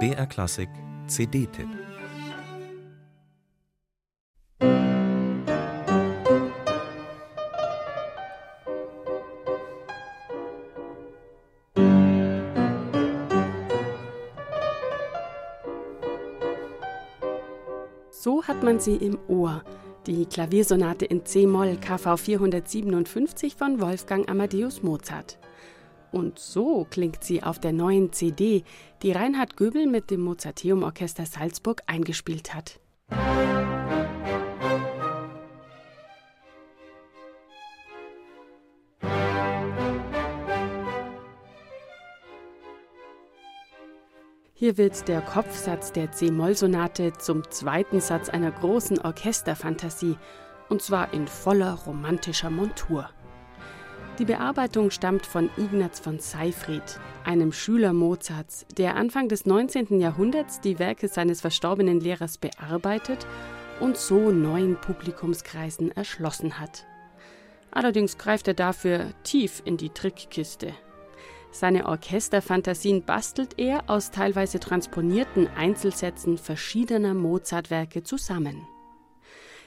BR Klassik CD-Tipp So hat man sie im Ohr. Die Klaviersonate in C-Moll KV 457 von Wolfgang Amadeus Mozart. Und so klingt sie auf der neuen CD, die Reinhard Göbel mit dem Mozarteum Orchester Salzburg eingespielt hat. Hier wird der Kopfsatz der C-Moll-Sonate zum zweiten Satz einer großen Orchesterfantasie, und zwar in voller romantischer Montur. Die Bearbeitung stammt von Ignaz von Seyfried, einem Schüler Mozarts, der Anfang des 19. Jahrhunderts die Werke seines verstorbenen Lehrers bearbeitet und so neuen Publikumskreisen erschlossen hat. Allerdings greift er dafür tief in die Trickkiste. Seine Orchesterfantasien bastelt er aus teilweise transponierten Einzelsätzen verschiedener Mozart-Werke zusammen.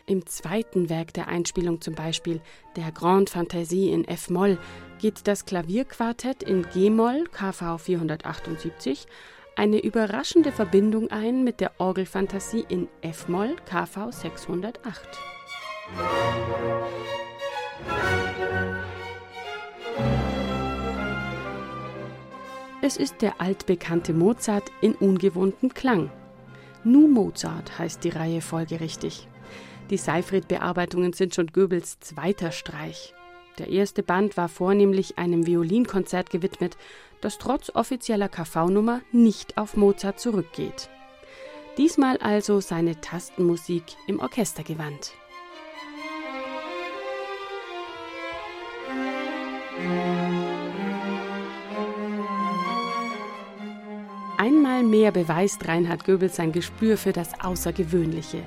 Im zweiten Werk der Einspielung zum Beispiel, der Grande Fantasie in F-Moll, geht das Klavierquartett in G-Moll KV 478 eine überraschende Verbindung ein mit der Orgelfantasie in F-Moll KV 608. Es ist der altbekannte Mozart in ungewohntem Klang. Nu Mozart heißt die Reihe folgerichtig. Die Seyfried-Bearbeitungen sind schon Goebbels zweiter Streich. Der erste Band war vornehmlich einem Violinkonzert gewidmet, das trotz offizieller KV-Nummer nicht auf Mozart zurückgeht. Diesmal also seine Tastenmusik im Orchestergewand. Einmal mehr beweist Reinhard Goebel sein Gespür für das Außergewöhnliche.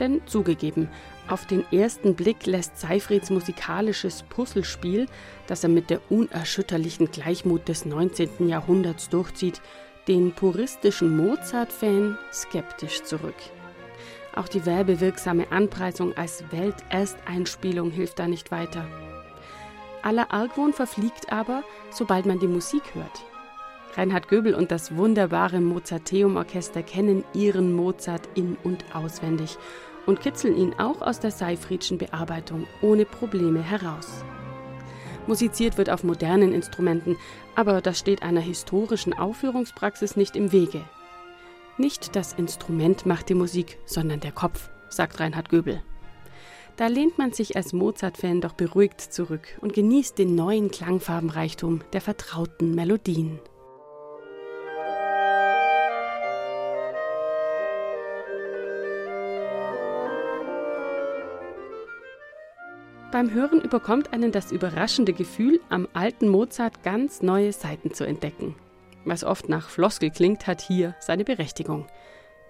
Denn zugegeben, auf den ersten Blick lässt Seyfrieds musikalisches Puzzlespiel, das er mit der unerschütterlichen Gleichmut des 19. Jahrhunderts durchzieht, den puristischen Mozart-Fan skeptisch zurück. Auch die werbewirksame Anpreisung als Weltersteinspielung hilft da nicht weiter. Aller Argwohn verfliegt aber, sobald man die Musik hört. Reinhard Göbel und das wunderbare Mozarteum-Orchester kennen ihren Mozart in- und auswendig und kitzeln ihn auch aus der Seyfriedschen Bearbeitung ohne Probleme heraus. Musiziert wird auf modernen Instrumenten, aber das steht einer historischen Aufführungspraxis nicht im Wege. Nicht das Instrument macht die Musik, sondern der Kopf, sagt Reinhard Göbel. Da lehnt man sich als Mozart-Fan doch beruhigt zurück und genießt den neuen Klangfarbenreichtum der vertrauten Melodien. Beim Hören überkommt einen das überraschende Gefühl, am alten Mozart ganz neue Seiten zu entdecken. Was oft nach Floskel klingt, hat hier seine Berechtigung.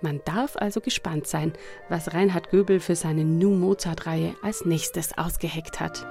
Man darf also gespannt sein, was Reinhard Göbel für seine New Mozart-Reihe als nächstes ausgeheckt hat.